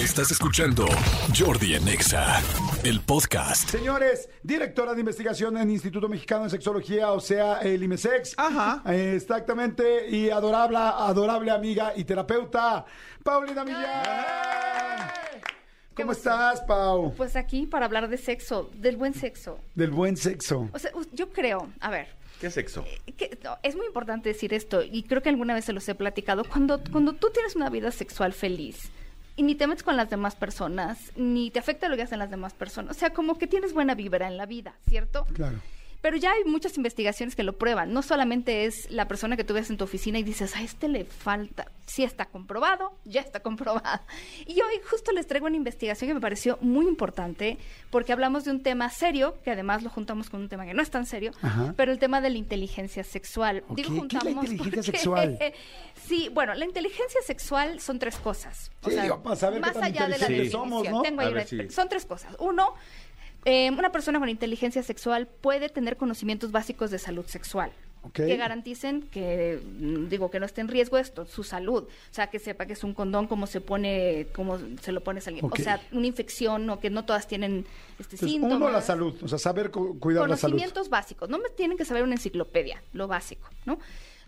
Estás escuchando Jordi en Exa, el podcast. Señores, directora de investigación en Instituto Mexicano de Sexología, o sea, el IMESEX. Ajá. Eh, exactamente, y adorable, adorable amiga y terapeuta, Paulina Millán. ¿Cómo estás, Pau? Pues aquí para hablar de sexo, del buen sexo. Del buen sexo. O sea, yo creo, a ver, ¿Qué sexo? que, no, es muy importante decir esto y creo que alguna vez se los he platicado. Cuando, cuando tú tienes una vida sexual feliz y ni te metes con las demás personas, ni te afecta lo que hacen las demás personas, o sea, como que tienes buena vibra en la vida, ¿cierto? Claro. Pero ya hay muchas investigaciones que lo prueban. No solamente es la persona que tú ves en tu oficina y dices, a este le falta. Sí está comprobado, ya está comprobado. Y hoy justo les traigo una investigación que me pareció muy importante porque hablamos de un tema serio, que además lo juntamos con un tema que no es tan serio, Ajá. pero el tema de la inteligencia sexual. Digo ¿qué es la juntamos inteligencia porque- sexual? sí, bueno, la inteligencia sexual son tres cosas. Sí, digo, para saber qué más tan allá de la somos, ¿no? Tengo ahí ver, sí. Son tres cosas. Uno, eh, una persona con inteligencia sexual puede tener conocimientos básicos de salud sexual. Que garanticen que, mm, digo, que no esté en riesgo esto, su salud. O sea, que sepa que es un condón, cómo se pone, cómo se lo pones a alguien. O sea, una infección o que no todas tienen este Entonces, síntomas. uno, la salud, o sea, saber cu- cuidar la salud. Conocimientos básicos. No me tienen que saber una enciclopedia, lo básico, ¿no?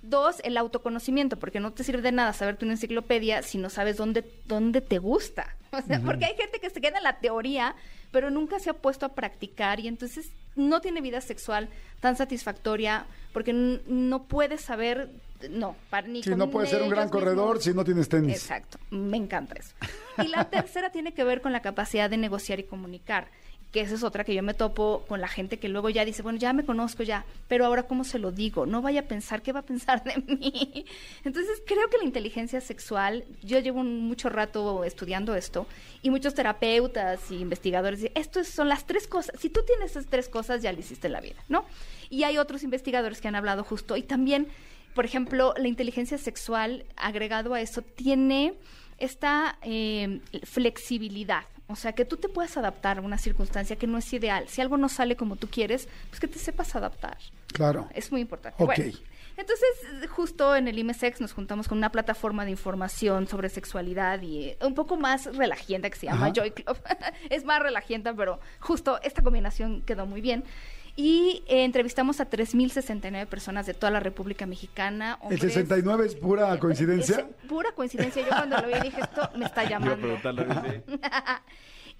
Dos, el autoconocimiento, porque no te sirve de nada saberte una enciclopedia si no sabes dónde, dónde te gusta. O sea, porque hay gente que se queda en la teoría, pero nunca se ha puesto a practicar y entonces no tiene vida sexual tan satisfactoria porque no puedes saber, no, para, ni Sí, con no puedes ser un gran corredor mismos. si no tienes tenis. Exacto, me encanta eso. Y la tercera tiene que ver con la capacidad de negociar y comunicar, que esa es otra que yo me topo con la gente que luego ya dice, bueno, ya me conozco ya, pero ahora cómo se lo digo, no vaya a pensar qué va a pensar de mí. Entonces creo que la inteligencia sexual, yo llevo mucho rato estudiando esto y muchos terapeutas y investigadores dicen, esto son las tres cosas, si tú tienes esas tres cosas ya le hiciste la vida, ¿no? Y hay otros investigadores que han hablado justo y también por ejemplo, la inteligencia sexual, agregado a eso, tiene esta eh, flexibilidad. O sea, que tú te puedas adaptar a una circunstancia que no es ideal. Si algo no sale como tú quieres, pues que te sepas adaptar. Claro. Es muy importante. Ok. Bueno, entonces, justo en el IMESEX nos juntamos con una plataforma de información sobre sexualidad y eh, un poco más relajienta que se llama Ajá. Joy Club. es más relajienta, pero justo esta combinación quedó muy bien. Y eh, entrevistamos a 3.069 personas de toda la República Mexicana. ¿El hombres. 69 es pura coincidencia? es pura coincidencia. Yo cuando lo vi dije, esto me está llamando. dice.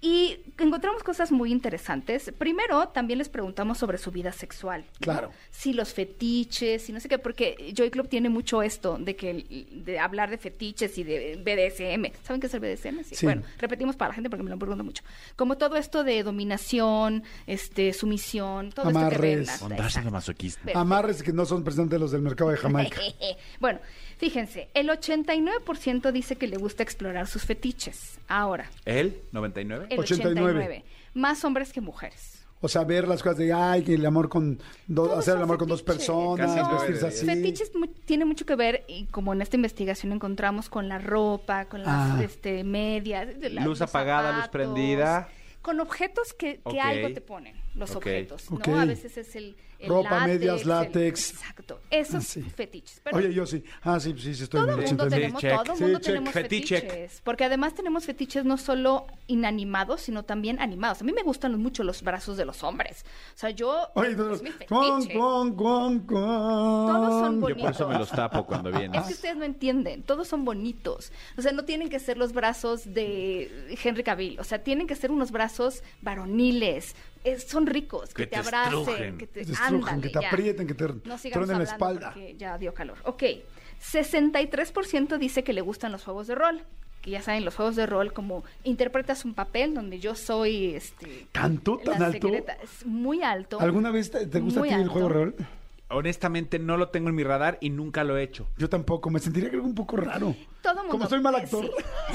Y encontramos cosas muy interesantes. Primero, también les preguntamos sobre su vida sexual. ¿no? Claro. Si los fetiches, y no sé qué, porque Joy Club tiene mucho esto de que de hablar de fetiches y de BDSM. ¿Saben qué es el BDSM? Sí. Bueno, repetimos para la gente porque me lo preguntan mucho. Como todo esto de dominación, este, sumisión, todo esto que Amarres. ven. exacto. masoquista. Amarres que no son precisamente los del mercado de Jamaica. bueno, fíjense, el 89% dice que le gusta explorar sus fetiches. Ahora, ¿Él? ¿99? El 89. 89. Más hombres que mujeres. O sea, ver las cosas de, ay, que el amor con, do- hacer el amor con dos personas, nueve vestirse así. Fetiches mu- tiene mucho que ver, y como en esta investigación encontramos, con la ropa, con las Ah. este, medias. la- Luz apagada, luz zapatos, prendida. Con objetos que, que Ok. algo te ponen, los Ok. objetos. ¿no? Ok. A veces es el, el Ropa, medias, el- látex. exacto. Esos Ah, sí. fetiches. Pero Oye, yo sí. Ah, sí, sí, sí, estoy todo en el el mundo 89. tenemos, check. todo el Sí, mundo check. tenemos Fetiche. fetiches. Porque además tenemos fetiches no solo inanimados, sino también animados. A mí me gustan mucho los brazos de los hombres. O sea, yo... Oye, es entonces, mi guan, fetiche. guan, guan, guan. Todos son Yo bonitos. por eso me los tapo cuando viene. Es que ustedes no entienden, todos son bonitos. O sea, no tienen que ser los brazos de Henry Cavill, o sea, tienen que ser unos brazos varoniles. Es- son ricos, que, Que te, te abracen, estrujen. que te, te estrujen, ándale, que te ya. aprieten, que te no truenen la espalda. ya dio calor. Ok, 63% dice que le gustan los juegos de rol. Que ya saben, los juegos de rol, como interpretas un papel donde yo soy este, ¿Tanto? ¿Tan la alto? secreta. Es muy alto. ¿Alguna vez te, te gusta a ti el juego de rol? Honestamente no lo tengo en mi radar y nunca lo he hecho. Yo tampoco, me sentiría creo un poco raro. Todo mundo. Como soy mal actor, Sí.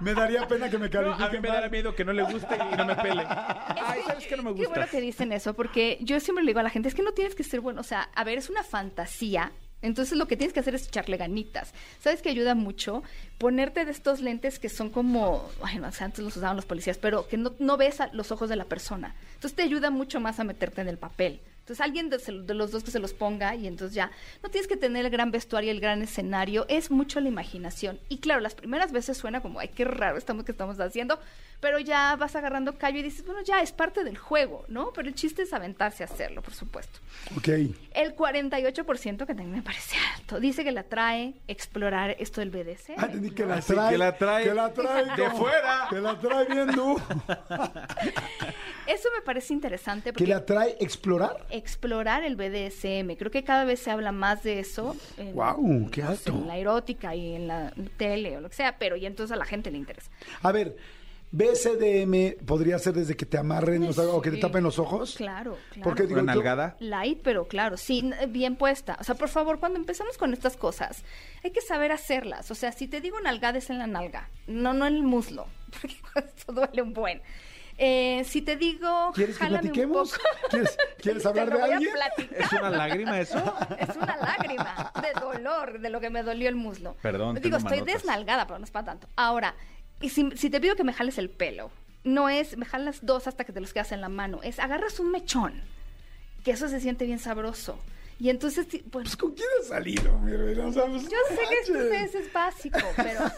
me daría pena que me No, califiquen a mí me mal. da miedo que no le guste y no me pele. Ay, que- ¿sabes qué no me Qué gusta? bueno que dicen eso, porque yo siempre le digo a la gente, es que no tienes que ser bueno, o sea, a ver, es una fantasía. Entonces lo que tienes que hacer es echarle ganitas. ¿Sabes que ayuda mucho? Ponerte de estos lentes que son como, ay, no, o sea, antes los usaban los policías, pero que no, no ves a los ojos de la persona. Entonces te ayuda mucho más a meterte en el papel. Entonces alguien de, de los dos que se los ponga y entonces ya no tienes que tener el gran vestuario, el gran escenario, es mucho la imaginación. Y claro, las primeras veces suena como, ay, qué raro estamos que estamos haciendo, pero ya vas agarrando callo y dices, bueno, ya es parte del juego, ¿no? Pero el chiste es aventarse a hacerlo, por supuesto. Ok. El 48%, que también me parece alto, dice que la trae explorar esto del BDC. Ah, entendí que la Ah, sí, trae. que la trae que la trae de fuera. Que la trae viendo. Eso me parece interesante Que porque la trae explorar. explorar el BDSM, creo que cada vez se habla más de eso. En, Guau, qué no sé, alto. en la erótica y en la tele o lo que sea, pero y entonces a la gente le interesa. A ver, BSDM podría ser desde que te amarren o, sea, o que te tapen los ojos. Claro, claro. Porque digo, ¿Una nalgada? Light, pero claro, sí, bien puesta. O sea, por favor, cuando empezamos con estas cosas, hay que saber hacerlas. O sea, si te digo nalgada es en la nalga, no, no en el muslo, porque esto duele un buen. Eh, si te digo, ¿Quieres que platiquemos? ¿Quieres- quieres hablar de alguien? ¿Es una lágrima eso? Es una lágrima de dolor de lo que me dolió el muslo. Perdón, Digo, tengo estoy manotas. desnalgada, pero no es para tanto. Ahora, y si, si te pido que me jales el pelo, no es me jalas dos hasta que te los quedas en la mano, es agarras un mechón, que eso se siente bien sabroso. Y entonces, ti- pues, ¿con quién has salido? mi reina? O sea, pues, yo sé que esto es básico, pero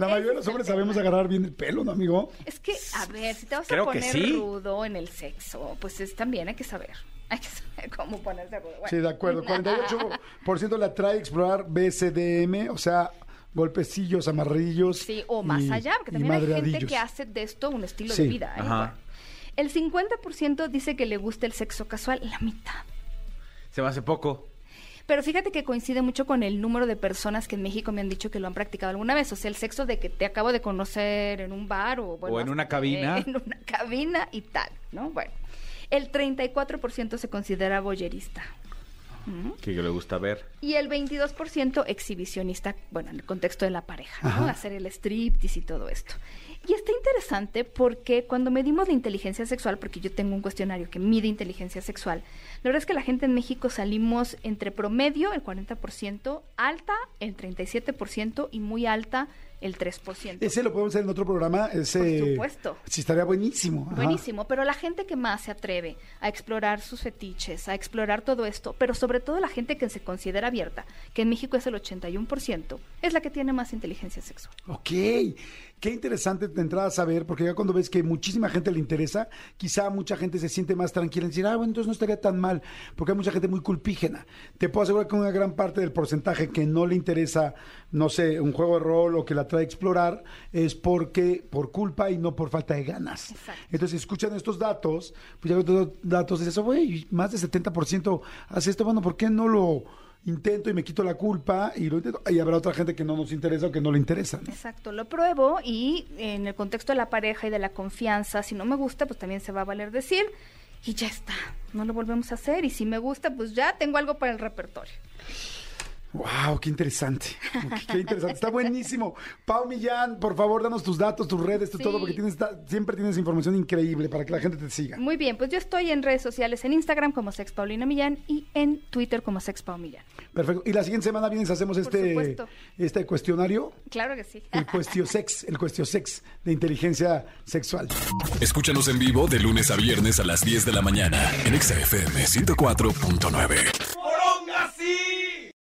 La mayoría de los hombres sabemos agarrar bien el pelo, ¿no, amigo? es que, a ver, si te vas Creo a poner sí. rudo en el sexo, pues es, también hay que saber. Hay que saber cómo ponerse rudo. Bueno. Sí, de acuerdo. 48% la trae explorar BSDM, o sea, golpecillos, amarrillos. Sí, o más y- allá, porque también hay gente que hace de esto un estilo Sí. de vida. ¿eh? Ajá. El 50% dice que le gusta el sexo casual, la mitad. Se me hace poco. Pero fíjate que coincide mucho con el número de personas que en México me han dicho que lo han practicado alguna vez. O sea, el sexo de que te acabo de conocer en un bar o, bueno, O en una cabina. En una cabina y tal, ¿no? Bueno. El 34% se considera boyerista. Que le gusta ver. Y el 22% exhibicionista, bueno, en el contexto de la pareja, ¿no? Hacer el striptease y todo esto. Y está interesante porque cuando medimos la inteligencia sexual, porque yo tengo un cuestionario que mide inteligencia sexual, la verdad es que la gente en México salimos entre promedio, el 40%, alta, el 37% y muy alta, el 3%. Ese lo podemos hacer en otro programa. Ese, Por supuesto. Sí, estaría buenísimo. Ajá. Buenísimo, pero la gente que más se atreve a explorar sus fetiches, a explorar todo esto, pero sobre todo la gente que se considera abierta, que en México es el 81%, es la que tiene más inteligencia sexual. Ok, qué interesante de entrada saber, porque ya cuando ves que muchísima gente le interesa, quizá mucha gente se siente más tranquila en decir, ah, bueno, entonces no estaría tan mal, porque hay mucha gente muy culpígena. Te puedo asegurar que una gran parte del porcentaje que no le interesa, no sé, un juego de rol o que la trae a explorar, es porque por culpa y no por falta de ganas. Exacto. Entonces, si escuchan estos datos, pues ya estos datos dices, güey, más del 70% hace esto, bueno, ¿por qué no lo intento y me quito la culpa y lo intento? Y habrá otra gente que no nos interesa o que no le interesa. Exacto, lo pruebo y en el contexto de la pareja y de la confianza, si no me gusta, pues también se va a valer decir y ya está, no lo volvemos a hacer y si me gusta, pues ya tengo algo para el repertorio. Wow, qué interesante. Qué interesante. Está buenísimo. Pau Millán, por favor, danos tus datos, tus redes, tu Sí. todo, porque tienes, esta- siempre tienes información increíble para que la gente te siga. Muy bien, pues yo estoy en redes sociales, en Instagram como Sex Paulina Millán y en Twitter como Sex Pau Millán. Perfecto. Y la siguiente semana vienes, hacemos este, este cuestionario, Claro que sí. el cuestiosex, el cuestiosex de inteligencia sexual. Escúchanos en vivo de lunes a viernes a las 10 de la mañana en Exa FM 104.9.